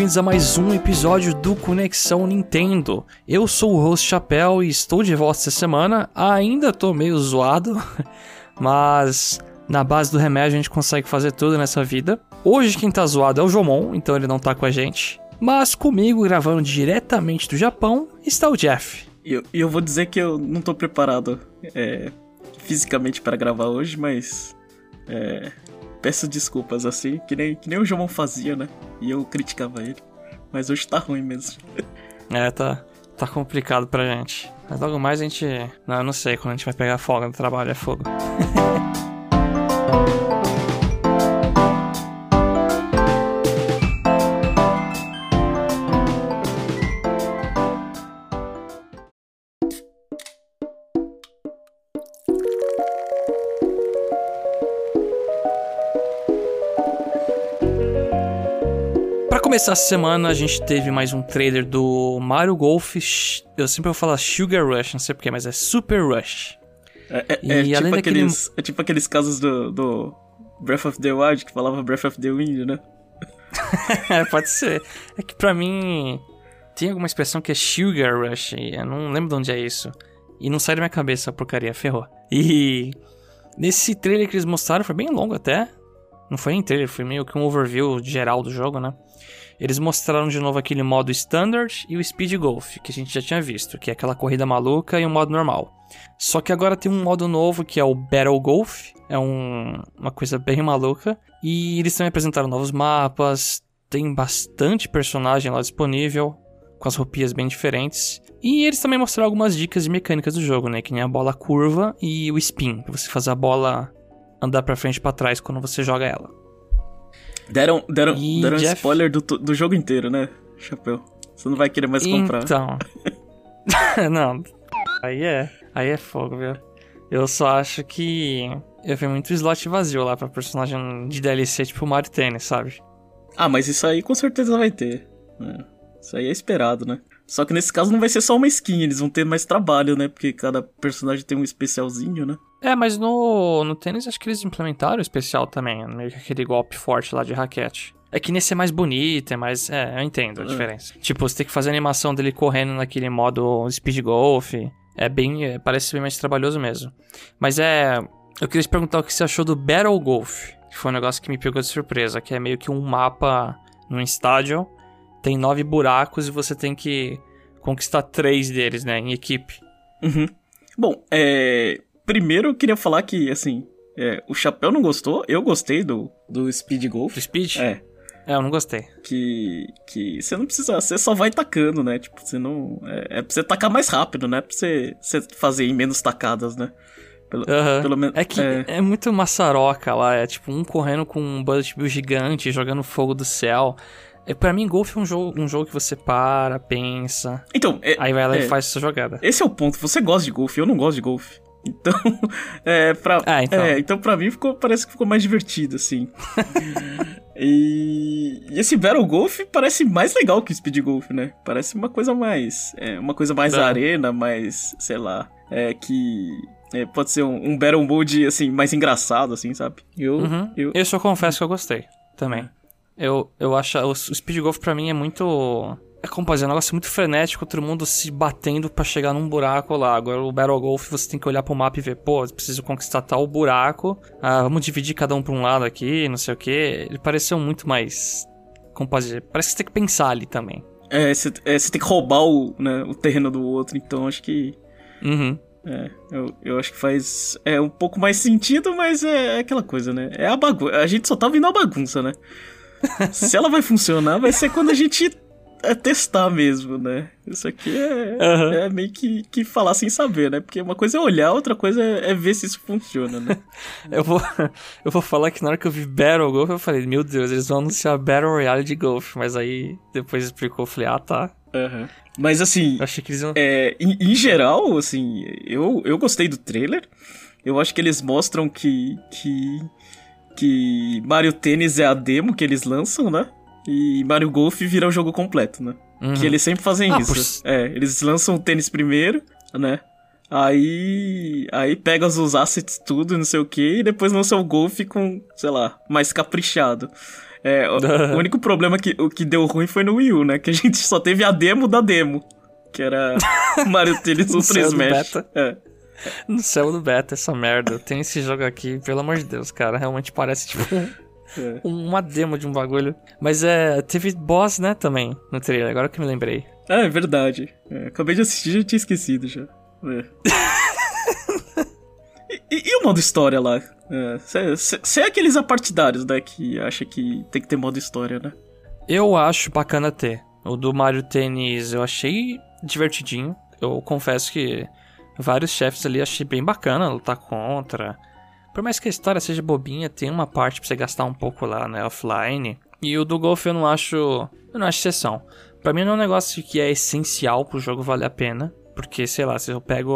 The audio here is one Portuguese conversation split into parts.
bem-vindos a mais um episódio do Conexão Nintendo. Eu sou o host Chapéu e estou de volta essa semana. Ainda tô meio zoado, mas na base do remédio a gente consegue fazer tudo nessa vida. Hoje quem tá zoado é o Jomon, então ele não tá com a gente. Mas comigo, gravando diretamente do Japão, está o Jeff. E eu, eu, vou dizer que eu não tô preparado é, fisicamente para gravar hoje, mas é, peço desculpas assim, que nem, que nem o João fazia, né? E eu criticava ele. Mas hoje tá ruim mesmo. é, tá, tá complicado pra gente. Mas logo mais a gente. Não, eu não sei, quando a gente vai pegar folga no trabalho é fogo. começar essa semana, a gente teve mais um trailer do Mario Golf. Eu sempre vou falar Sugar Rush, não sei porquê, mas é Super Rush. É, é, é tipo, daquele... aqueles, é tipo aqueles casos do, do Breath of the Wild que falava Breath of the Wind, né? Pode ser. É que pra mim tem alguma expressão que é Sugar Rush, eu não lembro de onde é isso. E não sai da minha cabeça a porcaria, ferrou. E nesse trailer que eles mostraram foi bem longo até. Não foi nem trailer, foi meio que um overview geral do jogo, né? Eles mostraram de novo aquele modo Standard e o Speed Golf, que a gente já tinha visto, que é aquela corrida maluca e o modo normal. Só que agora tem um modo novo que é o Battle Golf, é um, uma coisa bem maluca. E eles também apresentaram novos mapas, tem bastante personagem lá disponível, com as roupinhas bem diferentes. E eles também mostraram algumas dicas de mecânicas do jogo, né? Que nem a bola curva e o spin, pra você fazer a bola andar pra frente e pra trás quando você joga ela. Deram, deram, deram Jeff... spoiler do, do jogo inteiro, né, Chapéu? Você não vai querer mais comprar. Então. não. Aí é. Aí é fogo, viu? Eu só acho que. Eu vi muito slot vazio lá pra personagem de DLC, tipo Mario Tennis, sabe? Ah, mas isso aí com certeza vai ter. É. Isso aí é esperado, né? Só que nesse caso não vai ser só uma skin, eles vão ter mais trabalho, né? Porque cada personagem tem um especialzinho, né? É, mas no, no tênis acho que eles implementaram o especial também, meio que aquele golpe forte lá de raquete. É que nesse é mais bonito, é mais. É, eu entendo a é. diferença. Tipo, você tem que fazer a animação dele correndo naquele modo speed golf. É bem. É, parece bem mais trabalhoso mesmo. Mas é. Eu queria te perguntar o que você achou do Battle Golf. Que foi um negócio que me pegou de surpresa. Que é meio que um mapa num estádio tem nove buracos e você tem que conquistar três deles, né, em equipe. Uhum. Bom, é... primeiro eu queria falar que, assim, é, o Chapéu não gostou, eu gostei do, do Speed Golf. Do Speed? É. É, eu não gostei. Que, que você não precisa, você só vai tacando, né? Tipo, você não. É, é pra você tacar mais rápido, né? Pra você, você fazer em menos tacadas, né? Pelo, uhum. pelo menos. É que é... é... muito maçaroca lá, é tipo um correndo com um bullet bill gigante, jogando fogo do céu. É, pra mim, golfe é um jogo, um jogo que você para, pensa. Então, é, aí vai lá é, e faz sua jogada. Esse é o ponto. Você gosta de golfe, eu não gosto de golfe. Então, é, pra, ah, então. É, então pra mim ficou, parece que ficou mais divertido, assim. e, e, esse Battle Golf parece mais legal que o Speed Golf, né? Parece uma coisa mais. É, uma coisa mais tá. arena, mais, sei lá. É que. É, pode ser um, um Battle Mode, assim, mais engraçado, assim, sabe? Eu, uhum. eu... eu só confesso que eu gostei também. Eu, eu acho. O Speed Golf pra mim é muito. É como fazer é um negócio muito frenético, todo mundo se batendo para chegar num buraco lá. Agora o Battle Golf você tem que olhar pro mapa e ver, pô, preciso conquistar tal buraco. Ah, vamos dividir cada um pra um lado aqui, não sei o que. Ele pareceu muito mais. Como fazer? Parece que você tem que pensar ali também. É, você é, tem que roubar o, né, o terreno do outro, então acho que. Uhum. É, eu, eu acho que faz é um pouco mais sentido, mas é, é aquela coisa, né? É a bagunça. A gente só tá vindo a bagunça, né? Se ela vai funcionar, vai ser quando a gente é testar mesmo, né? Isso aqui é, uhum. é meio que, que falar sem saber, né? Porque uma coisa é olhar, outra coisa é, é ver se isso funciona, né? eu, vou, eu vou falar que na hora que eu vi Battle Golf, eu falei, meu Deus, eles vão anunciar Battle Royale de Golf. Mas aí, depois explicou, eu falei, ah, tá. Uhum. Mas assim, Achei que eles iam... é, em, em geral, assim, eu, eu gostei do trailer. Eu acho que eles mostram que, que que Mario Tênis é a demo que eles lançam, né? E Mario Golf vira o jogo completo, né? Uhum. Que eles sempre fazem ah, isso. Por... É, eles lançam o tênis primeiro, né? Aí. Aí pega os assets tudo, não sei o que, e depois lança o golfe com, sei lá, mais caprichado. É, o, o único problema que o que deu ruim foi no Wii U, né? Que a gente só teve a demo da demo. Que era Mario Tennis Ultra Smash. É. No céu do beta, essa merda. Tem esse jogo aqui, pelo amor de Deus, cara. Realmente parece tipo é. uma demo de um bagulho. Mas é. Teve boss, né, também, no trailer, agora que me lembrei. Ah, é verdade. É, acabei de assistir e já tinha esquecido já. É. e, e, o modo história lá? Você é, é, aqueles apartidários, né, que acha que tem que ter modo história, né? Eu acho bacana ter. O do Mario Tennis eu achei divertidinho. Eu confesso que vários chefes ali achei bem bacana lutar contra. Por mais que a história seja bobinha, tem uma parte pra você gastar um pouco lá, né, offline. E o do Golf eu não acho. Eu não acho exceção. Pra mim não é um negócio que é essencial pro jogo valer a pena. Porque, sei lá, se eu pego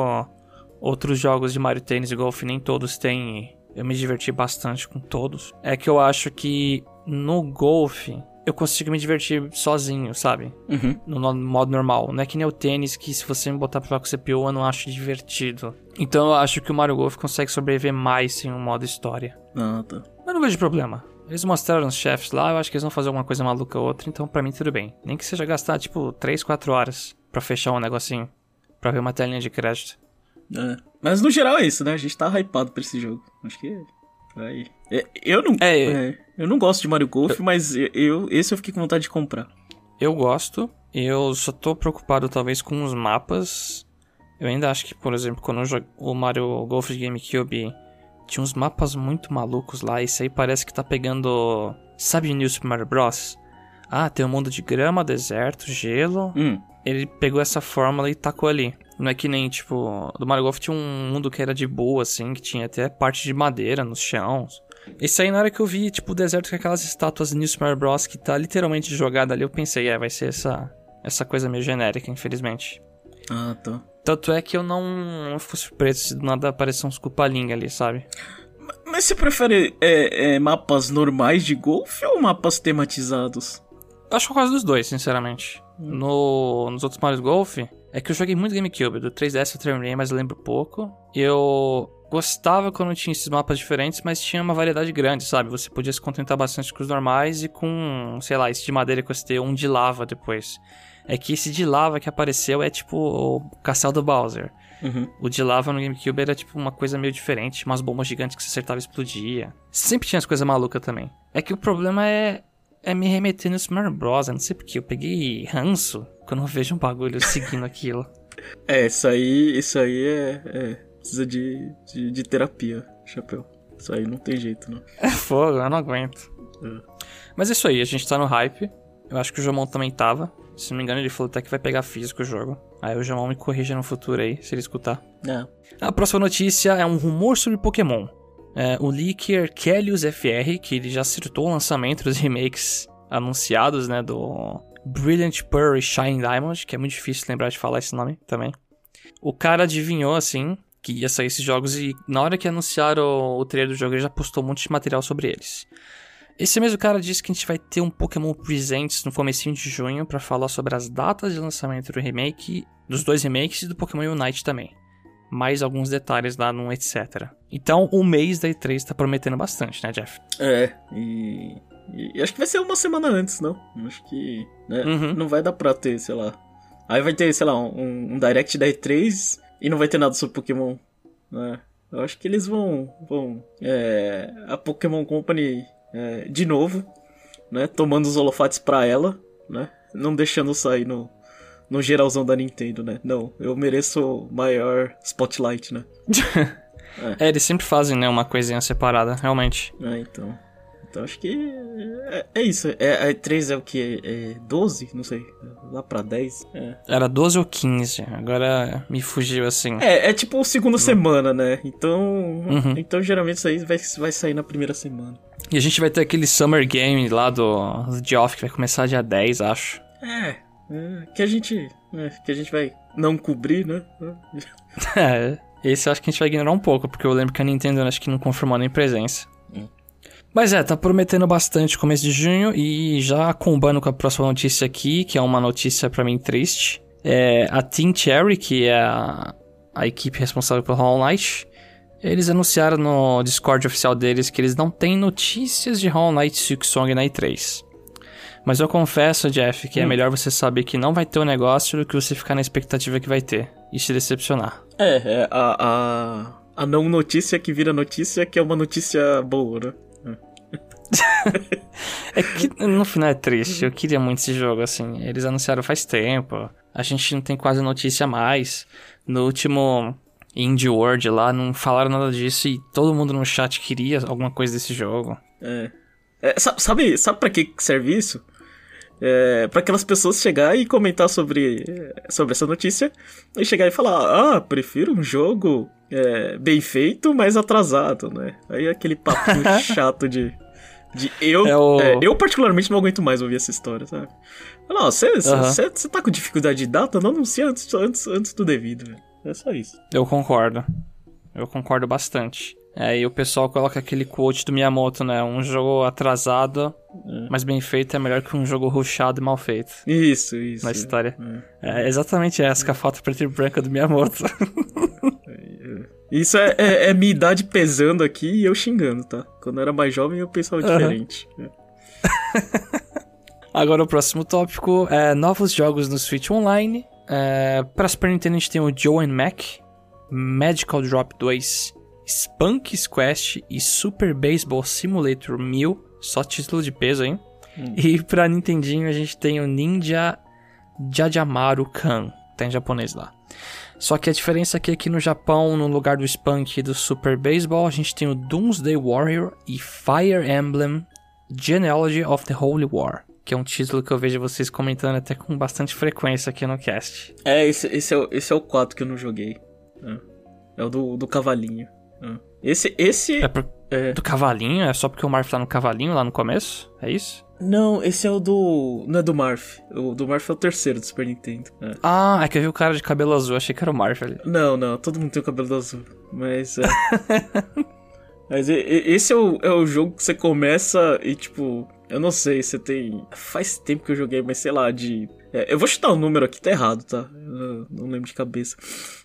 outros jogos de Mario Tennis e Golf, nem todos têm. Eu me diverti bastante com todos. É que eu acho que no Golf eu consigo me divertir sozinho, sabe? Uhum. No modo normal. Não é que nem o tênis que se você me botar pra jogar com CPU eu não acho divertido. Então eu acho que o Mario Golf consegue sobreviver mais sem um modo história. Ah, tá. Mas não vejo problema. Eles mostraram os chefes lá, eu acho que eles vão fazer alguma coisa maluca ou outra, então pra mim tudo bem. Nem que seja gastar tipo 3, 4 horas pra fechar um negocinho. Pra ver uma telinha de crédito. É. Mas no geral é isso, né? A gente tá hypado pra esse jogo. Acho que Aí. É, eu não. É, é, eu não gosto de Mario Golf, eu, mas eu, esse eu fiquei com vontade de comprar. Eu gosto. Eu só tô preocupado talvez com os mapas. Eu ainda acho que, por exemplo, quando eu jogo o Mario Golf de GameCube, tinha uns mapas muito malucos lá. Isso aí parece que tá pegando. Sabe o New Super Mario Bros? Ah, tem um mundo de grama, deserto, gelo. Hum. Ele pegou essa fórmula e tacou ali. Não é que nem, tipo, do Mario Golf tinha um mundo que era de boa, assim, que tinha até parte de madeira nos chãos. Esse aí, na hora que eu vi, tipo, o deserto com aquelas estátuas New Super Bros. que tá literalmente jogada ali, eu pensei, é, vai ser essa, essa coisa meio genérica, infelizmente. Ah, tá. Tanto é que eu não, não fico surpreso se do nada aparecer uns cupalinga ali, sabe? Mas você prefere é, é, mapas normais de golfe ou mapas tematizados? Acho que eu gosto dos dois, sinceramente. No, nos outros Mario Golf, é que eu joguei muito GameCube, do 3DS eu terminei, mas lembro pouco. Eu gostava quando tinha esses mapas diferentes, mas tinha uma variedade grande, sabe? Você podia se contentar bastante com os normais e com, sei lá, esse de madeira que você tem, um de lava depois. É que esse de lava que apareceu é tipo o castelo do Bowser. Uhum. O de lava no GameCube era tipo uma coisa meio diferente, umas bombas gigantes que você acertava e explodia. Sempre tinha as coisas malucas também. É que o problema é, é me remeter no Super Bros. Eu não sei porque eu peguei ranço quando eu vejo um bagulho seguindo aquilo. É, isso aí, isso aí é, é precisa de, de, de, terapia, chapéu. Isso aí não tem jeito, não. É fogo, eu não aguento. É. Mas é isso aí, a gente tá no hype. Eu acho que o Jomon também tava. Se não me engano, ele falou até que vai pegar físico o jogo. Aí o Jomon me corrija no futuro aí, se ele escutar. É. A próxima notícia é um rumor sobre Pokémon. É, o leaker Kellius FR, que ele já acertou o lançamento dos remakes anunciados, né, do Brilliant Pearl e Shine Diamond, que é muito difícil lembrar de falar esse nome também. O cara adivinhou, assim, que ia sair esses jogos e na hora que anunciaram o trailer do jogo ele já postou um monte de material sobre eles. Esse mesmo cara disse que a gente vai ter um Pokémon Presents no comecinho de junho para falar sobre as datas de lançamento do remake, dos dois remakes e do Pokémon Unite também. Mais alguns detalhes lá no etc. Então o mês da E3 tá prometendo bastante, né, Jeff? É, e e acho que vai ser uma semana antes, não? Acho que né, uhum. não vai dar pra ter, sei lá. Aí vai ter, sei lá, um, um direct da E3 e não vai ter nada sobre Pokémon. Né? Eu acho que eles vão. vão é, a Pokémon Company, é, de novo, né? Tomando os holofotes pra ela, né? Não deixando sair no, no geralzão da Nintendo, né? Não, eu mereço maior spotlight, né? é. é, eles sempre fazem, né? Uma coisinha separada, realmente. É, então. Então acho que é, é isso. É, é, 3 é o que? É 12? Não sei. Lá pra 10? É. Era 12 ou 15. Agora me fugiu assim. É, é tipo segunda uhum. semana, né? Então. Uhum. Então geralmente isso aí vai, vai sair na primeira semana. E a gente vai ter aquele Summer Game lá do, do Geoff que vai começar dia 10, acho. É. é que a gente. É, que a gente vai não cobrir, né? é. Esse eu acho que a gente vai ignorar um pouco, porque eu lembro que a Nintendo acho que não confirmou nem presença. Mas é, tá prometendo bastante começo de junho e já combando com a próxima notícia aqui, que é uma notícia para mim triste. É, a Team Cherry, que é a, a equipe responsável pelo Hollow Knight, Eles anunciaram no Discord oficial deles que eles não têm notícias de Hollow Knight Silksong na E3. Mas eu confesso, Jeff, que é Hum. melhor você saber que não vai ter o negócio do que você ficar na expectativa que vai ter e se decepcionar. É, é a, a, a não notícia que vira notícia, que é uma notícia boa, né? É que no final é triste, eu queria muito esse jogo, assim. Eles anunciaram faz tempo, a gente não tem quase notícia mais. No último Indie World lá, não falaram nada disso e todo mundo no chat queria alguma coisa desse jogo. É. É, sa- sabe, sabe pra que serve isso? É, para aquelas pessoas chegar e comentar sobre, sobre essa notícia e chegar e falar: Ah, prefiro um jogo é, bem feito, mas atrasado, né? Aí aquele papinho chato de. de eu, É o- é, eu, particularmente, não aguento mais ouvir essa história, sabe? Não, você você tá com dificuldade de data? Não anuncia antes, antes, antes do devido, velho. É só isso. Eu concordo. Eu concordo bastante. É, e o pessoal coloca aquele quote do Miyamoto, né? Um jogo atrasado, mas bem feito é melhor que um jogo rushado e mal feito. Isso, isso. Na história. É. É exatamente essa, com a foto preta e branca do Miyamoto. Isso é, é- é minha idade pesando aqui e eu xingando, tá? Quando eu era mais jovem eu pensava diferente. Agora o próximo tópico é novos jogos no Switch Online. É, para Super Nintendo a gente tem o Joe and Mac, Magical Drop 2, Spunky's Quest e Super Baseball Simulator 1000. Só título de peso, hein? E pra Nintendinho a gente tem o Ninja Jajamaru Kan. Tá em japonês lá. Só que a diferença aqui é que no Japão, no lugar do Spunk e do Super Baseball, a gente tem o Doomsday Warrior e Fire Emblem Genealogy of the Holy War. Que é um título que eu vejo vocês comentando até com bastante frequência aqui no cast. É, esse, esse, é, o- esse é o 4 que eu não joguei. É, É o do, do cavalinho. É. Esse, esse... É pro- é- do cavalinho? É só porque o Marf tá no cavalinho lá no começo? É isso? Não, esse é o do... Não é do Marth. O do Marth é o terceiro do Super Nintendo. É. Ah, é que eu vi o cara de cabelo azul, achei que era o Marf ali. Não, não, todo mundo tem o cabelo azul. Mas é. Mas esse é o, é o jogo que você começa e, tipo, eu não sei, você tem. Faz tempo que eu joguei, mas sei lá, de. É, eu vou chutar o número aqui, tá errado, tá? Eu não lembro de cabeça.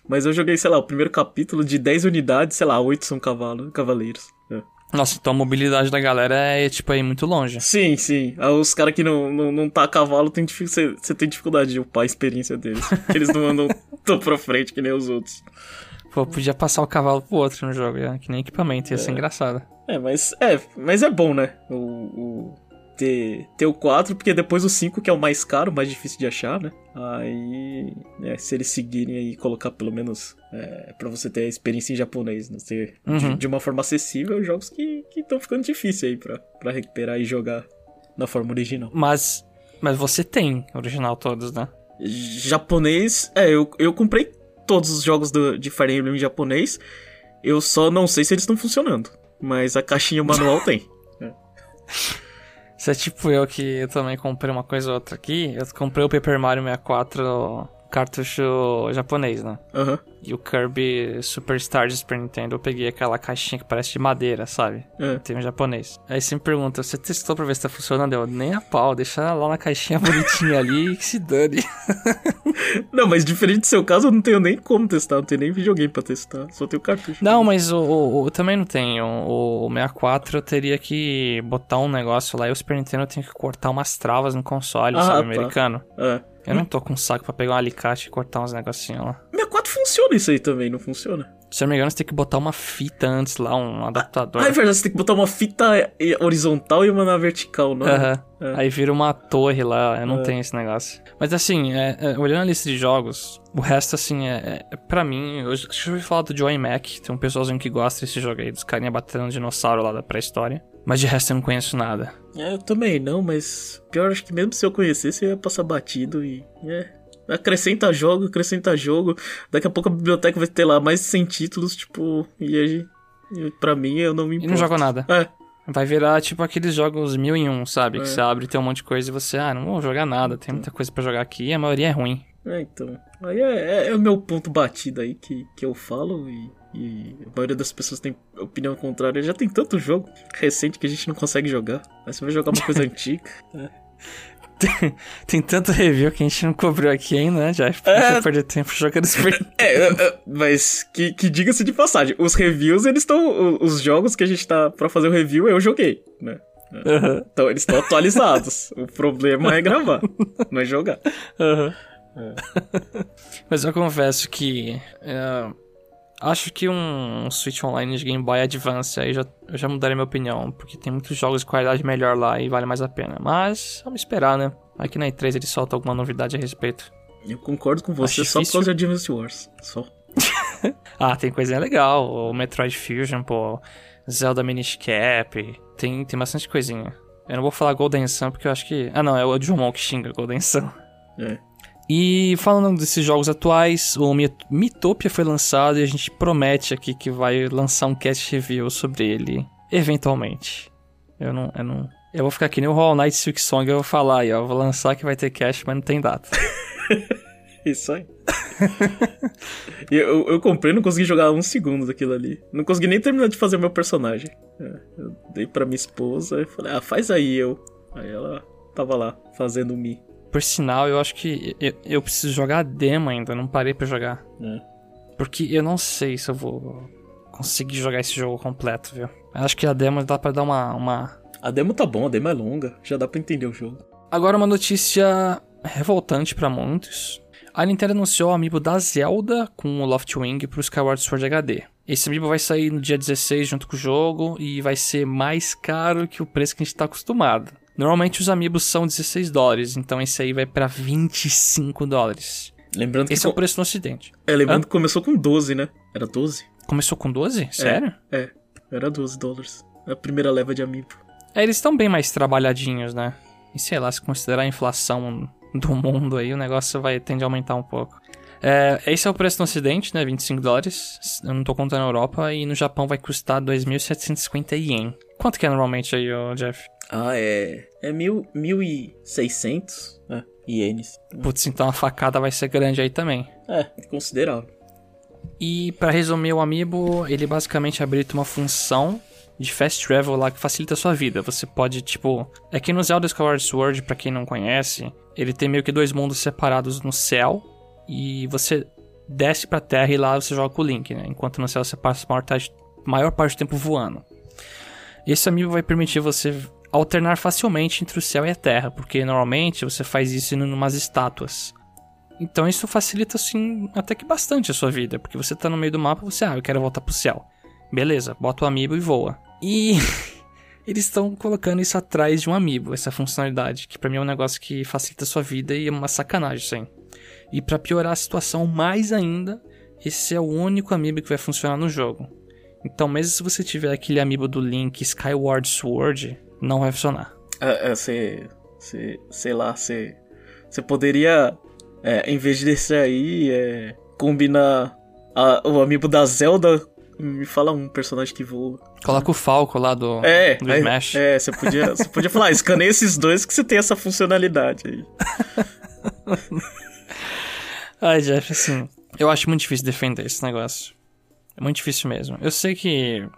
Mas eu joguei, sei lá, o primeiro capítulo de 10 unidades, sei lá, 8 são cavalo, cavaleiros. É. Nossa, então a mobilidade da galera é, tipo, aí muito longe. Sim, sim. Ah, Os caras que não, não, não tá a cavalo, tem você tem dificuldade de upar a experiência deles. Eles não andam tão pra frente que nem os outros. Pô, podia passar o cavalo pro outro no jogo, é, que nem equipamento, ia ser engraçado. É, mas é, mas é bom, né? O, o- ter, ter o 4, porque depois o 5, que é o mais caro, mais difícil de achar, né? Aí, é, se eles seguirem aí colocar pelo menos é, para você ter a experiência em japonês, né? De, Uhum. de uma forma acessível, jogos que estão ficando difíceis aí pra, pra recuperar e jogar na forma original. Mas, mas você tem original todos, né? Japonês, é, eu, eu comprei todos os jogos do, de Fire Emblem em japonês, eu só não sei se eles estão funcionando, mas a caixinha manual tem. Você é tipo eu que eu também comprei uma coisa ou outra aqui. Eu comprei o Paper Mario 64 cartucho japonês, né? Aham. E o Kirby Superstar de Super Nintendo, eu peguei aquela caixinha que parece de madeira, sabe? É. Tem um japonês. Aí você me pergunta, você testou pra ver se tá funcionando? Eu, nem a pau, deixa lá na caixinha bonitinha ali e que se dane. Não, mas diferente do seu caso, eu não tenho nem como testar, não tenho nem videogame pra testar, só tenho cartucho. Não, mas o, o- o- também não tenho. O, o 64 eu teria que botar um negócio lá e o Super Nintendo eu tenho que cortar umas travas no console, Ah, sabe, tá. americano. É. Eu não tô com saco pra pegar um alicate e cortar uns negocinhos lá. 64 funciona isso aí também, não funciona? Se eu não me engano, você tem que botar uma fita antes lá, um adaptador. Ah, é verdade, você tem que botar uma fita eh, horizontal e uma na vertical, não é? Aham. É. Aí vira uma torre lá, eu não É. tenho esse negócio. Mas assim, é- é, olhando a lista de jogos, o resto, assim, é, é pra mim, eu acho que eu ouvi falar do Joy Mac, tem um pessoalzinho que gosta desse jogo aí, dos carinha batendo um dinossauro lá da pré-história. Mas de resto eu não conheço nada. É, eu também não, mas pior acho que mesmo se eu conhecesse, eu ia passar batido e. É. Acrescenta jogo, acrescenta jogo. Daqui a pouco a biblioteca vai ter lá mais de 100 títulos, tipo, e aí. e Pra mim eu não me E importo. não joga nada. É, Vai virar tipo aqueles jogos mil em um, sabe? É. Que você abre e tem um monte de coisa e você, ah, não vou jogar nada, tem muita coisa pra jogar aqui e a maioria é ruim. é, então. Aí é, é- é o meu ponto batido aí que, que eu falo e, e a maioria das pessoas tem opinião contrária. Já tem tanto jogo recente que a gente não consegue jogar. Aí você vai jogar uma coisa antiga. Tem, tem tanto review que a gente não cobriu aqui ainda, né, Jeff? Pra É. é... perder tempo jogando Super É, é, é, mas que, que diga-se de passagem, os reviews, eles estão. Os jogos que a gente tá pra fazer o review, eu joguei, né? Aham, Então eles estão atualizados. o problema é gravar, não é jogar. aham. Mas eu confesso que. é, acho que um Switch Online de Game Boy Advance aí já, eu já mudaria minha opinião, porque tem muitos jogos de qualidade melhor lá e vale mais a pena. Mas vamos esperar, né? Aqui na E3 ele solta alguma novidade a respeito. Eu concordo com você Acho só por difícil. causa de Advance Wars. Só. Ah, tem coisinha legal. O Metroid Fusion, pô. Zelda Minish Cap. Tem, tem bastante coisinha. Eu não vou falar Golden Sun porque eu acho que. Ah, não, é o Jumon que xinga Golden Sun. É. E falando desses jogos atuais, o Mi- Mitopia foi lançado e a gente promete aqui que vai lançar um cast review sobre ele eventualmente. Eu não. Eu, não, eu vou ficar aqui nem o Hollow Knight Silk Song eu vou falar aí, ó. Vou lançar que vai ter cast, mas não tem data. Isso aí. Eu, eu comprei não consegui jogar um segundo daquilo ali. Não consegui nem terminar de fazer meu personagem. É, eu dei pra minha esposa e falei, ah, faz aí eu. Aí ela tava lá, fazendo Mi. Por sinal, eu acho que eu, eu preciso jogar a demo ainda, não parei pra jogar. né? Porque eu não sei se eu vou conseguir jogar esse jogo completo, viu? Eu Acho que a demo dá pra dar uma, uma... A demo tá bom, a demo é longa. Já dá pra entender o jogo. Agora uma notícia revoltante pra muitos. A Nintendo anunciou o amiibo da Zelda com o Loftwing pro Skyward Sword HD. Esse amiibo vai sair no dia 16 junto com o jogo e vai ser mais caro que o preço que a gente tá acostumado. Normalmente os amiibos são 16 dólares, então esse aí vai pra 25 dólares. Lembrando que, Esse é o preço no ocidente. é, lembrando Hã? que começou com 12, né? Era 12? Começou com 12? Sério? É, era 12 dólares. A primeira leva de amiibo. É, eles estão bem mais trabalhadinhos, né? E sei lá, se considerar a inflação do mundo aí, o negócio vai tende a aumentar um pouco. É, esse é o preço no ocidente, né? 25 dólares. Eu não tô contando na Europa. E no Japão vai custar 2.750 ien. Quanto que é normalmente aí, Jeff? Ah, é. É mil, 1.600 né? ienes. Putz, então a facada vai ser grande aí também. É, considerável. E pra resumir o Amiibo, ele basicamente habilita uma função de fast travel lá que facilita a sua vida. Você pode, tipo, é que no Zelda Skyward Sword, pra quem não conhece, ele tem meio que dois mundos separados no céu e você desce pra terra e lá você joga com o Link, né? Enquanto no céu você passa a maior, maior parte do tempo voando. Esse Amiibo vai permitir você alternar facilmente entre o céu e a terra, porque normalmente você faz isso indo numas estátuas. Então isso facilita, assim, até que bastante a sua vida. Porque você tá no meio do mapa, você, ah, eu quero voltar pro céu. Beleza, bota o amiibo e voa. E eles estão colocando isso atrás de um amiibo, essa funcionalidade. Que pra mim é um negócio que facilita a sua vida e é uma sacanagem isso aí. E pra piorar a situação mais ainda, esse é o único amiibo que vai funcionar no jogo. Então mesmo se você tiver aquele amiibo do Link Skyward Sword, não vai funcionar. É, é, Você. Você. Sei lá, você. Você poderia. É, em vez desse aí, é, combinar a- o amiibo da Zelda. Me fala um personagem que voa. Coloca o Falco lá do, É, do Smash. é, você podia, você podia falar, escaneia esses dois que você tem essa funcionalidade aí. Ai, Jeff, assim, eu acho muito difícil defender esse negócio. É muito difícil mesmo. Eu sei que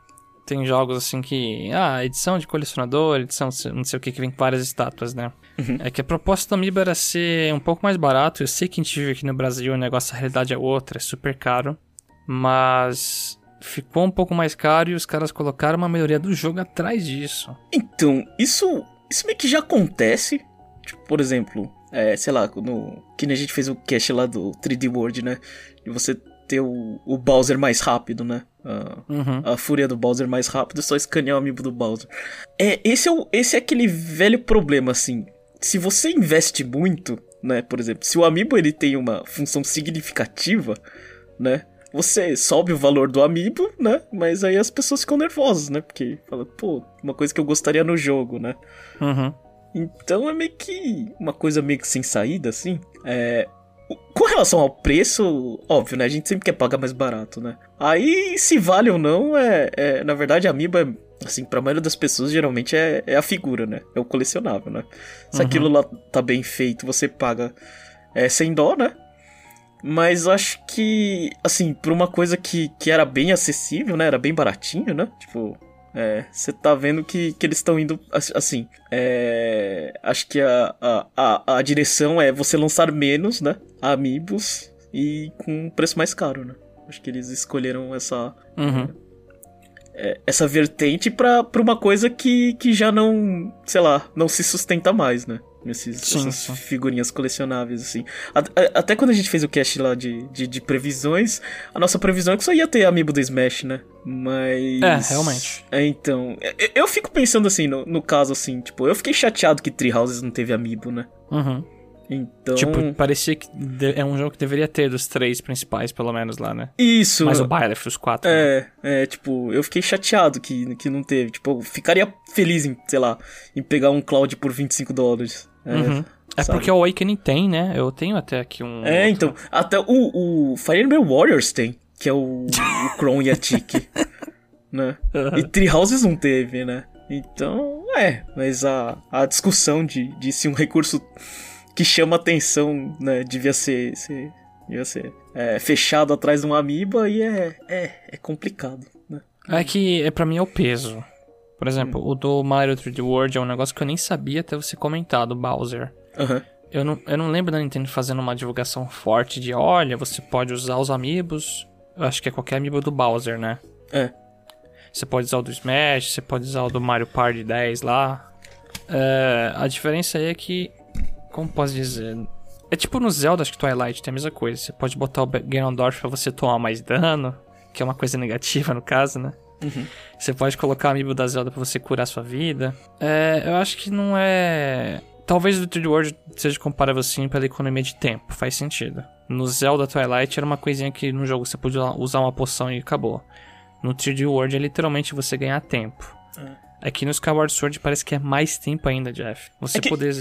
tem jogos assim que. Ah, edição de colecionador, edição não sei o que, que vem com várias estátuas, né? É que a proposta do Amiibo era ser um pouco mais barato. Eu sei que a gente vive aqui no Brasil, o negócio, a realidade é outra, é super caro. Mas ficou um pouco mais caro e os caras colocaram uma melhoria do jogo atrás disso. Então, isso, isso meio que já acontece. Tipo, por exemplo, é, sei lá, no, que nem a gente fez o cast lá do 3D World, né? E você ter o, o Bowser mais rápido, né? A, Uhum. a fúria do Bowser mais rápido, é só escanear o amiibo do Bowser. É, esse é, o, esse é aquele velho problema, assim. Se você investe muito, né? Por exemplo, se o amiibo ele tem uma função significativa, né? Você sobe o valor do amiibo, né? Mas aí as pessoas ficam nervosas, né? Porque fala, pô, uma coisa que eu gostaria no jogo, né? Uhum. Então é meio que uma coisa meio que sem saída, assim. É. Com relação ao preço, óbvio, né? A gente sempre quer pagar mais barato, né? Aí, se vale ou não, é. é- na verdade, a Amiibo é. Assim, pra maioria das pessoas, geralmente é, é a figura, né? É o colecionável, né? Se Uhum. aquilo lá tá bem feito, você paga é, sem dó, né? Mas acho que, assim, por uma coisa que, que era bem acessível, né? Era bem baratinho, né? Tipo, É, você tá vendo que, que eles estão indo assim. É, acho que a, a, a, a, direção é você lançar menos, né? Amiibos e com um preço mais caro, né? Acho que eles escolheram essa. Uhum. É, essa vertente pra, pra uma coisa que, que já não, sei lá, não se sustenta mais, né? Esses, sim, essas sim. figurinhas colecionáveis, assim. Até quando a gente fez o cast lá de, de, de, previsões, a nossa previsão é que só ia ter amiibo do Smash, né? Mas. É, realmente. É, então. Eu, eu fico pensando assim, no, no caso, assim, tipo, eu fiquei chateado que Treehouses não teve amiibo, né? Uhum. Então. Tipo, parecia que é um jogo que deveria ter dos três principais, pelo menos lá, né? Isso. Mas o Byleth, os quatro. É, né? é, tipo, eu fiquei chateado que, que não teve. Tipo, eu ficaria feliz em, sei lá, em pegar um Cloud por 25 dólares. É, uhum. é porque o Awakening tem, né? Eu tenho até aqui um. É, outro. então. Até o, o Fire Emblem Warriors tem, que é o, o Kron e a Tiki. né? Uhum. E Treehouses não teve, né? Então, é. Mas a, a discussão de, de se um recurso que chama atenção, né? Devia ser. ser devia ser é, fechado atrás de uma amiba e é, é, é complicado, né? É que é, pra mim é o peso. Por exemplo, hum. o do Mario 3D World é um negócio que eu nem sabia até você comentar, do Bowser. Uhum. Eu não, eu não lembro da Nintendo fazendo uma divulgação forte de, olha, você pode usar os amiibos. Eu acho que é qualquer amiibo do Bowser, né? É. Você pode usar o do Smash, você pode usar o do Mario Party 10 lá. É, a diferença aí é que, como posso dizer, é tipo no Zelda, acho que Twilight tem a mesma coisa. Você pode botar o Ganondorf pra você tomar mais dano, que é uma coisa negativa no caso, né? Uhum. Você pode colocar amiibo da Zelda pra você curar sua vida. É, eu acho que não é. Talvez o 3D World seja comparável assim pela economia de tempo, faz sentido. No Zelda Twilight era uma coisinha que no jogo você podia usar uma poção e acabou. No 3D World é literalmente você ganhar tempo. É. Aqui no Skyward Sword parece que é mais tempo ainda, Jeff. Você é que... poder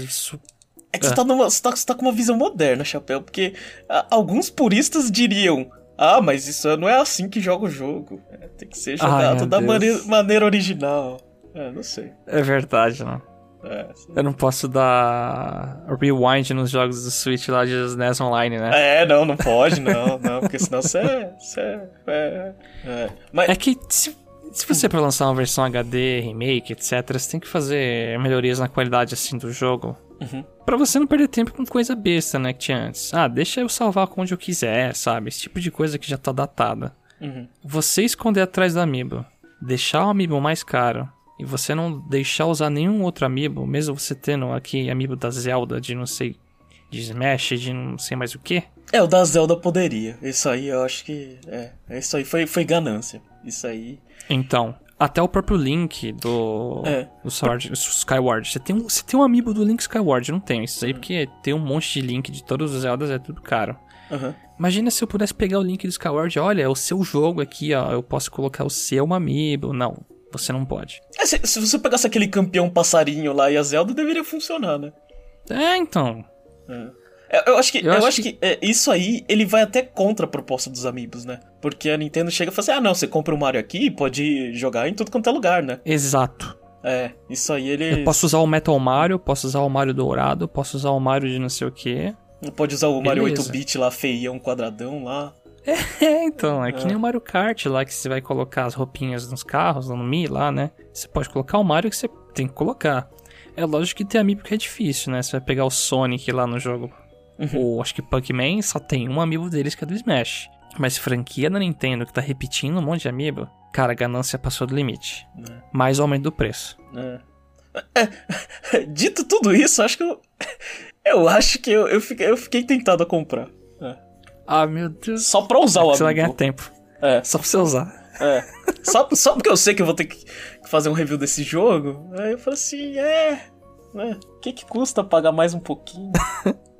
é que você, tá numa, você, tá, você tá com uma visão moderna, Chapéu, porque a, alguns puristas diriam ah, mas isso não é assim que joga o jogo. É, tem que ser jogado Ai, da maneira, maneira, original. É, não sei. É verdade, não. É, eu não posso dar rewind nos jogos do Switch lá de SNES Online, né? É, não, não pode, não, não, porque senão você é. é, é, é. Mas... é que se, se você for lançar uma versão HD, remake, etc., você tem que fazer melhorias na qualidade assim do jogo. Uhum. Pra você não perder tempo com coisa besta, né, que tinha antes. Ah, deixa eu salvar onde eu quiser, sabe? Esse tipo de coisa que já tá datada. Uhum. Você esconder atrás do amiibo, deixar o amiibo mais caro, e você não deixar usar nenhum outro amiibo, mesmo você tendo aqui amiibo da Zelda, de não sei, de Smash, de não sei mais o que. É, o da Zelda poderia. Isso aí eu acho que. É, isso aí foi, foi ganância. Isso aí. Então, até o próprio Link do, é. do Sword, Skyward. Você tem, um, você tem um amiibo do Link Skyward, eu não tenho isso aí, uhum. porque tem um monte de Link de todos os Zeldas, é tudo caro. Uhum. Imagina se eu pudesse pegar o Link do Skyward, olha, é o seu jogo aqui, ó, eu posso colocar o seu amiibo. Não, você não pode. É, se, se, você pegasse aquele campeão passarinho lá e a Zelda, deveria funcionar, né? É, então. É. É, eu acho que, eu, eu acho que, que é, isso aí, ele vai até contra a proposta dos amigos, né? Porque a Nintendo chega e fala assim, ah não, você compra o Mario aqui pode jogar em tudo quanto é lugar, né? Exato. É, isso aí ele... Eu posso usar o Metal Mario, posso usar o Mario dourado, posso usar o Mario de não sei o que. Pode usar o Mario 8-bit lá, feião, quadradão lá. É, então, é que é. nem o Mario Kart lá, que você vai colocar as roupinhas nos carros, no Mi lá, né? Você pode colocar o Mario que você tem que colocar. É lógico que ter amiibo que é difícil, né? Você vai pegar o Sonic lá no jogo Uhum. Ou acho que Pac-Man só tem um amiibo deles que é do Smash. Mas franquia da Nintendo que tá repetindo um monte de amiibo, cara, a ganância passou do limite. É. Mais aumento do preço. É. É, dito tudo isso, acho que eu. Eu acho que eu, eu, fiquei, eu fiquei tentado a comprar. É. Ah, meu Deus. Só pra usar o amiibo. Você vai ganhar tempo. É. Só pra você usar. É. Só, só porque eu sei que eu vou ter que fazer um review desse jogo. Aí eu falei assim, é. Né? O que, que custa pagar mais um pouquinho?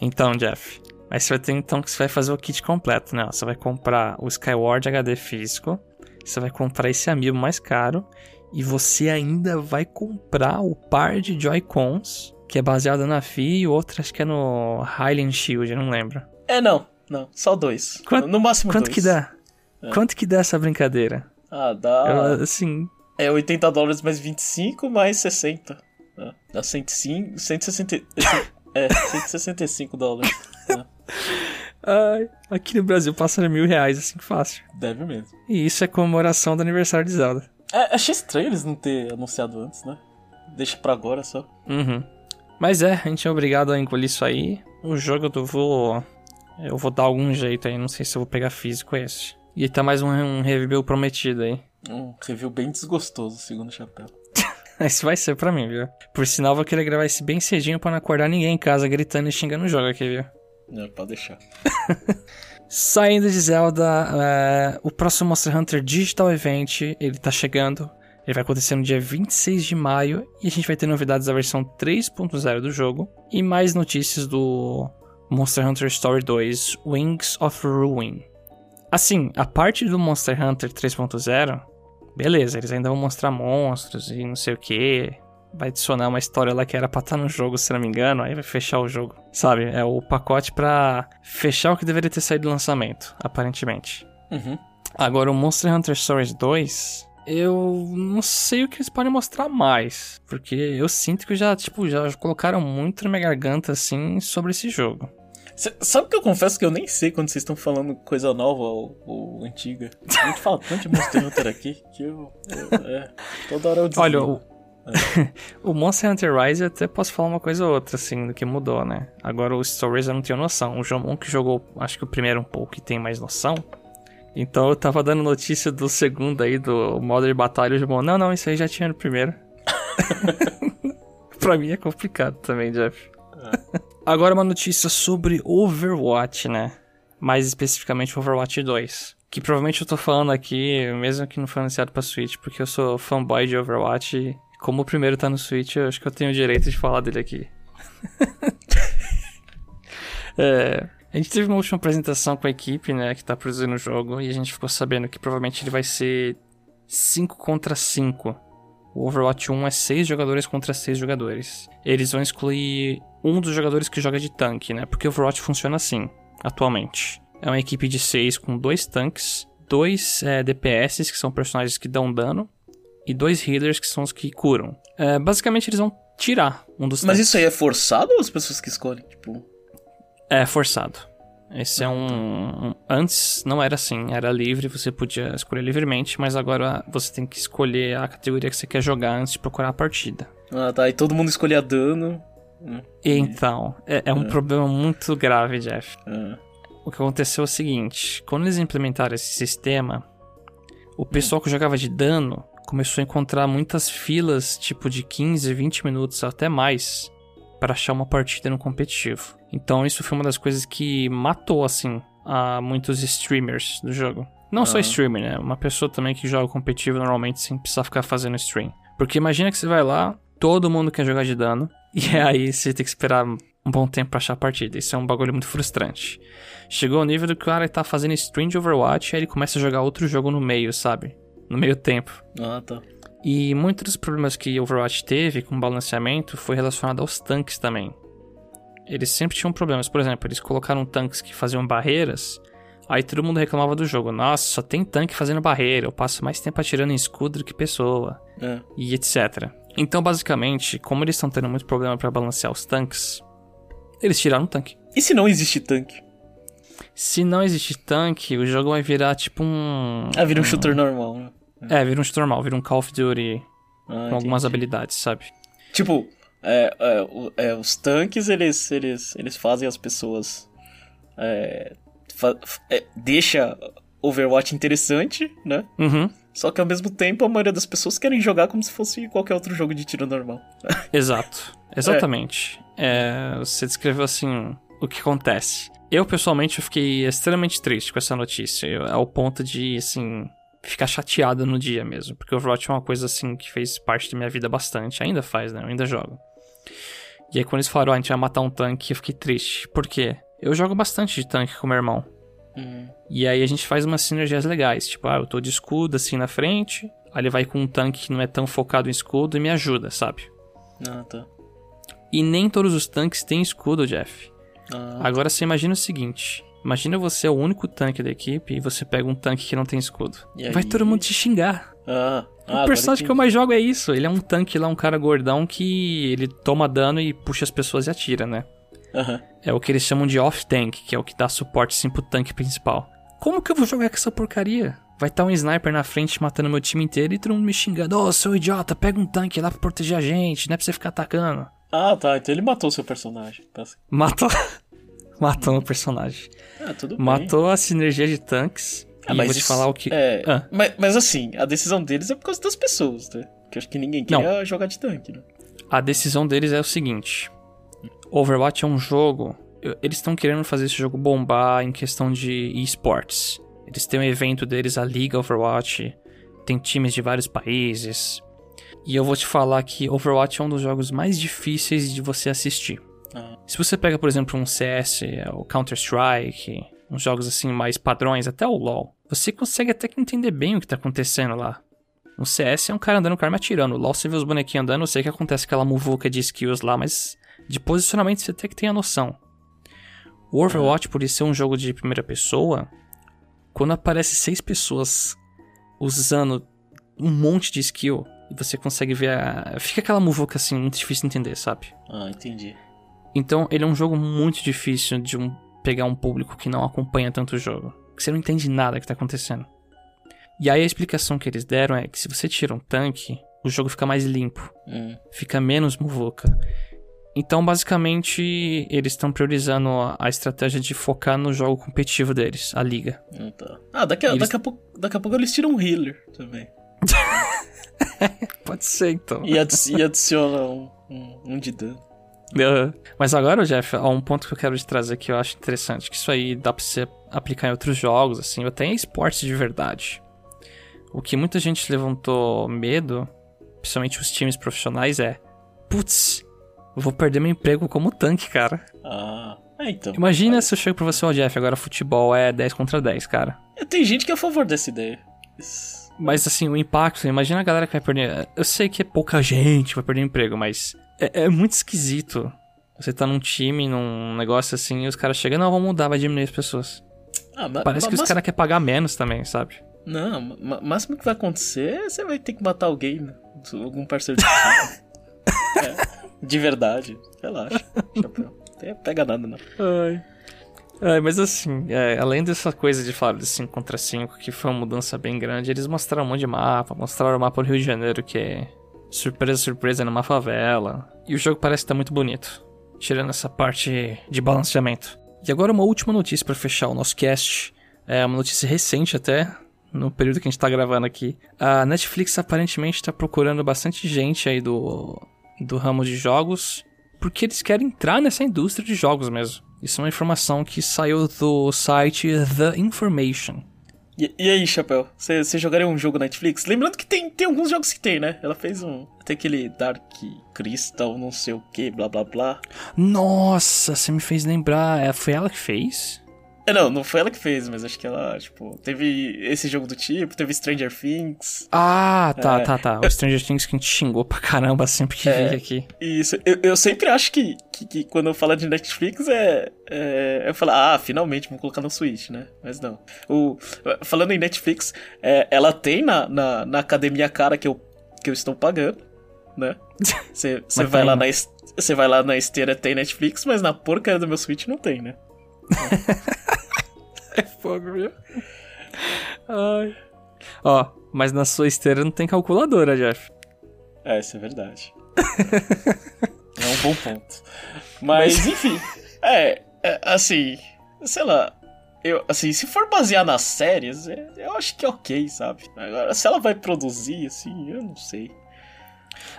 Então, Jeff, mas você vai ter então que você vai fazer o kit completo, né? Você vai comprar o Skyward HD físico, você vai comprar esse amiibo mais caro e você ainda vai comprar o par de Joy-Cons, que é baseado na FI e outro acho que é no Highland Shield, eu não lembro. É, não. Não, só dois. Quanto, no máximo quanto dois. que dá? É. Quanto que dá essa brincadeira? Ah, dá... Eu, assim... É 80 dólares mais 25 mais 60. É, dá 105, 160... É, 165 dólares. É. Ai, aqui no Brasil passa mil reais assim fácil. Deve mesmo. E isso é comemoração do aniversário de Zelda. É, achei estranho eles não ter anunciado antes, né? Deixa pra agora só. Uhum. Mas é, a gente é obrigado a engolir isso aí. O jogo eu vou. Eu vou dar algum jeito aí, não sei se eu vou pegar físico esse. E tá mais um, um review prometido aí. Um review bem desgostoso, segundo o chapéu. Esse vai ser pra mim, viu? Por sinal, vou querer gravar esse bem cedinho pra não acordar ninguém em casa gritando e xingando o jogo aqui, viu? É, pode deixar. Saindo de Zelda, é, o próximo Monster Hunter Digital Event, ele tá chegando. Ele vai acontecer no dia 26 de maio e a gente vai ter novidades da versão 3.0 do jogo e mais notícias do Monster Hunter Story 2 Wings of Ruin. Assim, a parte do Monster Hunter 3.0, beleza, eles ainda vão mostrar monstros e não sei o que. Vai adicionar uma história lá que era pra estar no jogo, se não me engano, aí vai fechar o jogo. Sabe? É o pacote pra fechar o que deveria ter saído do lançamento, aparentemente. Uhum. Agora, o Monster Hunter Stories 2, eu não sei o que eles podem mostrar mais. Porque eu sinto que já, tipo, já colocaram muito na minha garganta, assim, sobre esse jogo. Cê, sabe que eu confesso que eu nem sei quando vocês estão falando coisa nova ou, ou antiga. A gente fala tanto de Monster Hunter aqui que eu. eu é, toda hora eu desligo. Olha, o, o Monster Hunter Rise eu até posso falar uma coisa ou outra, assim, do que mudou, né? Agora o Stories eu não tenho noção. O Jomon que jogou, acho que o primeiro um pouco e tem mais noção. Então eu tava dando notícia do segundo aí, do modo de batalha, o Jomon, não, não, isso aí já tinha no primeiro. pra mim é complicado também, Jeff. Agora uma notícia sobre Overwatch, né? Mais especificamente Overwatch 2. Que provavelmente eu tô falando aqui, mesmo que não foi anunciado pra Switch, porque eu sou fanboy de Overwatch. E como o primeiro tá no Switch, eu acho que eu tenho o direito de falar dele aqui. é, a gente teve uma última apresentação com a equipe, né, que tá produzindo o jogo, e a gente ficou sabendo que provavelmente ele vai ser 5 contra 5. O Overwatch 1 é 6 jogadores contra 6 jogadores. Eles vão excluir um dos jogadores que joga de tanque, né? Porque o Overwatch funciona assim, atualmente. É uma equipe de 6 com dois tanques, dois é, DPS, que são personagens que dão dano, e dois healers, que são os que curam. É, basicamente, eles vão tirar um dos Mas tanques. isso aí é forçado ou as pessoas que escolhem? Tipo. É forçado. Esse é um, um- Antes não era assim, era livre, você podia escolher livremente, mas agora você tem que escolher a categoria que você quer jogar antes de procurar a partida. Ah, tá. E todo mundo escolhia dano. E então, é, é um problema muito grave, Jeff. Ah, O que aconteceu é o seguinte: quando eles implementaram esse sistema, o pessoal que jogava de dano começou a encontrar muitas filas, tipo de 15, 20 minutos até mais, para achar uma partida no competitivo. Então isso foi uma das coisas que matou assim a muitos streamers do jogo. Não só Ah. streamer, né? Uma pessoa também que joga competitivo normalmente sem precisar ficar fazendo stream. Porque imagina que você vai lá, todo mundo quer jogar de dano, e aí você tem que esperar um bom tempo pra achar a partida. Isso é um bagulho muito frustrante. Chegou ao nível do que o cara tá fazendo stream de Overwatch e aí ele começa a jogar outro jogo no meio, sabe? No meio tempo. ah, tá. E muitos dos problemas que Overwatch teve com o balanceamento foi relacionado aos tanques também. Eles sempre tinham problemas. Por exemplo, eles colocaram tanques que faziam barreiras. Aí todo mundo reclamava do jogo. Nossa, só tem tanque fazendo barreira. Eu passo mais tempo atirando em escudo do que pessoa. É. E etc. Então, basicamente, como eles estão tendo muito problema pra balancear os tanques, eles tiraram o tanque. E se não existe tanque? Se não existe tanque, o jogo vai virar tipo um. Ah, vira um shooter normal, né? É, vira um shooter normal, vira um Call of Duty Ah, com algumas entendi. habilidades, sabe? Tipo, é, é, é, os tanques, eles, eles, eles fazem as pessoas. É, fa- é, deixa Overwatch interessante, né? Uhum. Só que ao mesmo tempo a maioria das pessoas querem jogar como se fosse qualquer outro jogo de tiro normal. Exato. Exatamente. É, você descreveu assim o que acontece. Eu, pessoalmente, eu fiquei extremamente triste com essa notícia. Ao ponto de, assim, ficar chateado no dia mesmo. Porque o Overwatch é uma coisa, assim, que fez parte da minha vida bastante. Ainda faz, né? Eu ainda jogo. E aí, quando eles falaram, ó, a gente vai matar um tanque, eu fiquei triste. Por quê? Eu jogo bastante de tanque com meu irmão. Hum, E aí a gente faz umas sinergias legais. Tipo, ah, eu tô de escudo assim na frente. Aí ele vai com um tanque que não é tão focado em escudo e me ajuda, sabe? Ah, tá. E nem todos os tanques têm escudo, Jeff. Ah, Agora você imagina o seguinte: imagina você é o único tanque da equipe e você pega um tanque que não tem escudo. Vai todo mundo te xingar. ah, ah, o personagem que eu mais jogo é isso. Ele é um tanque lá, um cara gordão que ele toma dano e puxa as pessoas e atira, né? É o que eles chamam de off-tank, que é o que dá suporte sim pro tanque principal. Como que eu vou jogar com essa porcaria? vai estar um sniper na frente matando meu time inteiro e todo mundo me xingando. Ô, seu idiota, pega um tanque lá pra proteger a gente, não é pra você ficar atacando. Ah, tá. Então ele matou o seu personagem. Tá. Matou. Matou o personagem. Ah, tudo bem. Matou a sinergia de tanques. Ah, e mas vou te isso- falar o que. É, Ah. mas, mas assim, a decisão deles é por causa das pessoas, né? Que acho que ninguém queria jogar de tanque, né? A decisão deles é o seguinte: Overwatch é um jogo. Eles estão querendo fazer esse jogo bombar em questão de esportes. Eles têm um evento deles, a Liga Overwatch. Tem times de vários países. E eu vou te falar que Overwatch é um dos jogos mais difíceis de você assistir. Ah. Se você pega, por exemplo, um CS, é, o Counter-Strike, uns jogos assim mais padrões, até o LoL, você consegue até que entender bem o que tá acontecendo lá. No CS é um cara andando com a arma atirando. No LoL você vê os bonequinhos andando, eu sei que acontece aquela muvuca de skills lá, mas de posicionamento você até que tem a noção. O Overwatch, por isso ser um jogo de primeira pessoa, quando aparece seis pessoas usando um monte de skill, e você consegue ver a... Fica aquela muvuca assim, muito difícil de entender, sabe? Ah, entendi. Então, ele é um jogo muito difícil de um, pegar um público que não acompanha tanto o jogo. Que você não entende nada que tá acontecendo. E aí a explicação que eles deram é que se você tira um tanque, o jogo fica mais limpo, Hum. fica menos muvuca. Então, basicamente, eles estão priorizando a, estratégia de focar no jogo competitivo deles, a liga. Ah, tá. Ah, daqui a, Eles- daqui, a pouco, daqui a pouco eles tiram um healer também. Pode ser, então. E, adi e adicionam um, um, um de dano. Aham. Mas agora, Jeff, há um ponto que eu quero te trazer que eu acho interessante, que isso aí dá pra você aplicar em outros jogos, assim, até em esportes de verdade. O que muita gente levantou medo, principalmente os times profissionais, é putz, eu vou perder meu emprego como tanque, cara. Ah, é então. Imagina se eu chego pra você, ó, Jeff, agora futebol é 10 contra 10, cara. É, Tem gente que é a favor dessa ideia. Isso- Mas assim, o impacto, imagina a galera que vai perder. Eu sei que é pouca gente que vai perder emprego, mas é, é muito esquisito. Você tá num time, num negócio assim, e os caras chegam, não, vamos mudar, vai diminuir as pessoas. Ah, ma- Parece ma- que os mas- caras querem pagar menos também, sabe? Não, ma- máximo que vai acontecer é você vai ter que matar alguém, né? Algum parceiro de de verdade. Relaxa. Chapéu. Pega nada, não. Ai. Ai, mas assim, é, além dessa coisa de falar de 5 contra 5, que foi uma mudança bem grande, eles mostraram um monte de mapa, mostraram o mapa do Rio de Janeiro, que é surpresa, surpresa numa favela. E o jogo parece estar muito bonito, tirando essa parte de balanceamento. E agora uma última notícia pra fechar o nosso cast, é uma notícia recente até, no período que a gente tá gravando aqui. A Netflix aparentemente tá procurando bastante gente aí do, do ramo de jogos, porque eles querem entrar nessa indústria de jogos mesmo. Isso é uma informação que saiu do site The Information. E, e aí, Chapéu? Você você jogaria um jogo Netflix? Lembrando que tem, tem alguns jogos que tem, né? Ela fez um. Tem aquele Dark Crystal, não sei o que, blá blá blá. Nossa, você me fez lembrar. É, foi ela que fez? É, não, não foi ela que fez, mas acho que ela, tipo, teve esse jogo do tipo, teve Stranger Things. Ah, tá, É. tá, tá. O Stranger Things que a gente xingou pra caramba sempre que É. veio aqui. Isso, eu, eu sempre acho que, que, que quando eu falo de Netflix é, é. Eu falo, ah, finalmente, vamos colocar no Switch, né? Mas não. O, falando em Netflix, é, ela tem na, na, na academia cara que eu, que eu estou pagando, né? Você vai, lá na es- você vai lá na esteira tem Netflix, mas na porcaria do meu Switch não tem, né? É fogo, viu? Ai. Ó, mas na sua esteira não tem calculadora, Jeff. É, isso é verdade. é um bom ponto. Mas, enfim, é, é, assim, sei lá. Eu, assim, se for basear nas séries, é, eu acho que é ok, sabe? Agora, se ela vai produzir, assim, eu não sei.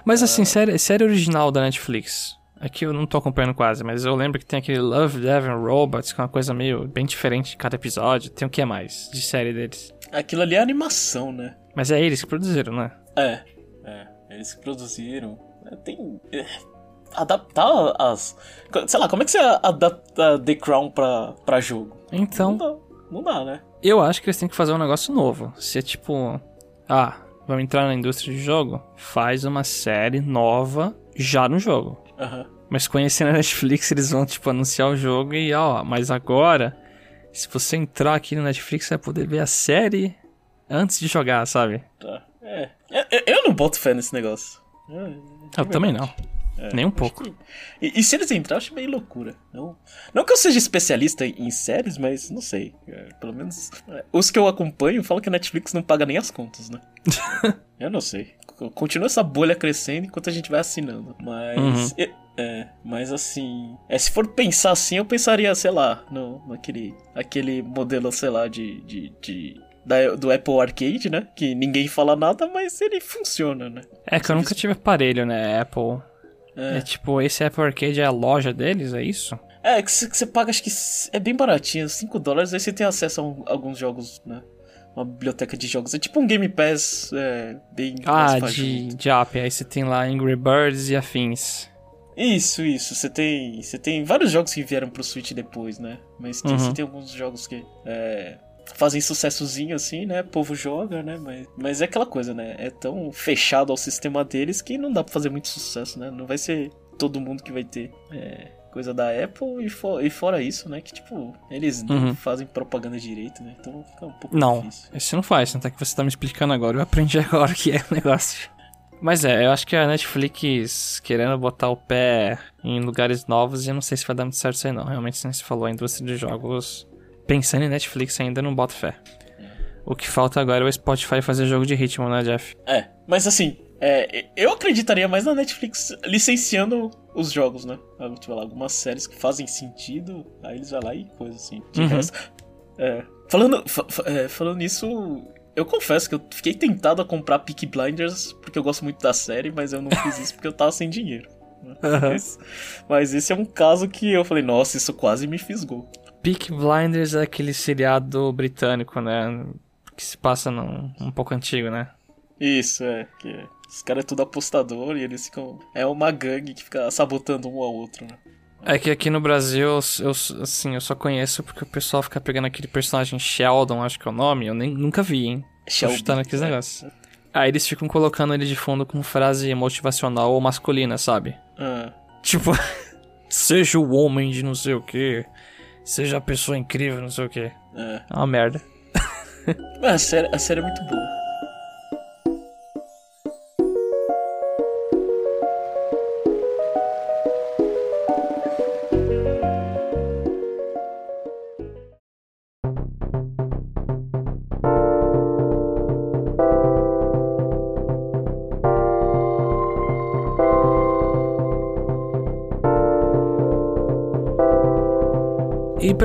Mas assim, série, série original da Netflix. Aqui eu não tô acompanhando quase, mas eu lembro que tem aquele Love, Death and Robots, que é uma coisa meio bem diferente de cada episódio. Tem o que mais de série deles? Aquilo ali é animação, né? Mas é eles que produziram, né? É, é, eles que produziram. É, Tem. é, adaptar as. Sei lá, como é que você adapta The Crown pra, pra jogo? Então, Não dá, não dá, né? eu acho que eles têm que fazer um negócio novo. Se é tipo, ah, vamos entrar na indústria de jogo, faz uma série nova já no jogo. Aham. Mas conhecendo a Netflix, eles vão, tipo, anunciar o jogo e, ó, mas agora, se você entrar aqui no Netflix, você vai poder ver a série antes de jogar, sabe? Tá. É. Eu, eu- eu não boto fé nesse negócio. De Eu também não. É, Nem um pouco. que- E, e se eles entrarem, eu acho meio loucura. Não, não que eu seja especialista em séries, mas não sei. É, pelo menos é, os que eu acompanho falam que a Netflix não paga nem as contas, né? eu não sei. Continua essa bolha crescendo enquanto a gente vai assinando. Mas. Uhum. é, mas assim. É, se for pensar assim, eu pensaria, sei lá, no, naquele aquele modelo, sei lá, de. de, de- da- do Apple Arcade, né? Que ninguém fala nada, mas ele funciona, né? É que eu nunca tive aparelho, né, Apple. É. É tipo, esse Apple Arcade é a loja deles, é isso? É, que você paga, acho que é bem baratinho, 5 dólares, aí você tem acesso a um- alguns jogos, né? Uma biblioteca de jogos. É tipo um Game Pass é, bem Ah, de, de app. Aí você tem lá Angry Birds e afins. Isso, isso. Você tem, você tem vários jogos que vieram pro Switch depois, né? Mas tem, Uhum. você tem alguns jogos que é, fazem sucessozinho assim, né? O povo joga, né? Mas, mas é aquela coisa, né? É tão fechado ao sistema deles que não dá pra fazer muito sucesso, né? Não vai ser todo mundo que vai ter é, coisa da Apple e, fo- e fora isso, né? Que tipo, eles não Uhum. fazem propaganda direito, né? Então fica um pouco Não, difícil. esse não faz, tanto é que você tá me explicando agora. Eu aprendi agora o que é o negócio. Mas é, eu acho que a Netflix querendo botar o pé em lugares novos e eu não sei se vai dar muito certo isso aí não. Realmente, como você falou, a indústria de jogos, pensando em Netflix ainda não bota fé. O que falta agora é o Spotify fazer jogo de ritmo, né, Jeff? É, mas assim, é, eu acreditaria mais na Netflix licenciando os jogos, né? Tipo, lá, algumas séries que fazem sentido, aí eles vão lá e coisa assim. De Uhum. resto, é, falando, fa- fa- é, falando nisso, eu confesso que eu fiquei tentado a comprar Peaky Blinders porque eu gosto muito da série, mas eu não fiz isso porque eu tava sem dinheiro. né? Mas, mas esse é um caso que eu falei, nossa, isso quase me fisgou. Peak Blinders é aquele seriado britânico, né? Que se passa num um pouco antigo, né? Isso, é. Que é- os caras é tudo apostador e eles ficam. É uma gangue que fica sabotando um ao outro, né? É que aqui no Brasil, eu, assim, eu só conheço porque o pessoal fica pegando aquele personagem Sheldon, acho que é o nome, eu nem, nunca vi, hein? Tô Shelby, chutando aqui os é. negócios. Aí eles ficam colocando ele de fundo com frase motivacional ou masculina, sabe? Ah, Tipo, seja o homem de não sei o que, seja a pessoa incrível, não sei o que. é. É uma merda. Mas a série, a série é muito boa.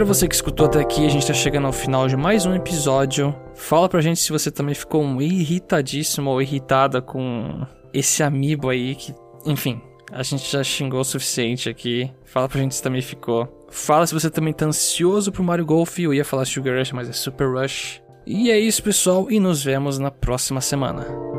Pra você que escutou até aqui, a gente tá chegando ao final de mais um episódio. Fala pra gente se você também ficou irritadíssimo ou irritada com esse amiibo aí que, enfim, a gente já xingou o suficiente aqui. Fala pra gente se também ficou. Fala se você também tá ansioso pro Mario Golf. Eu ia falar Sugar Rush, mas é Super Rush. E é isso, pessoal, e nos vemos na próxima semana.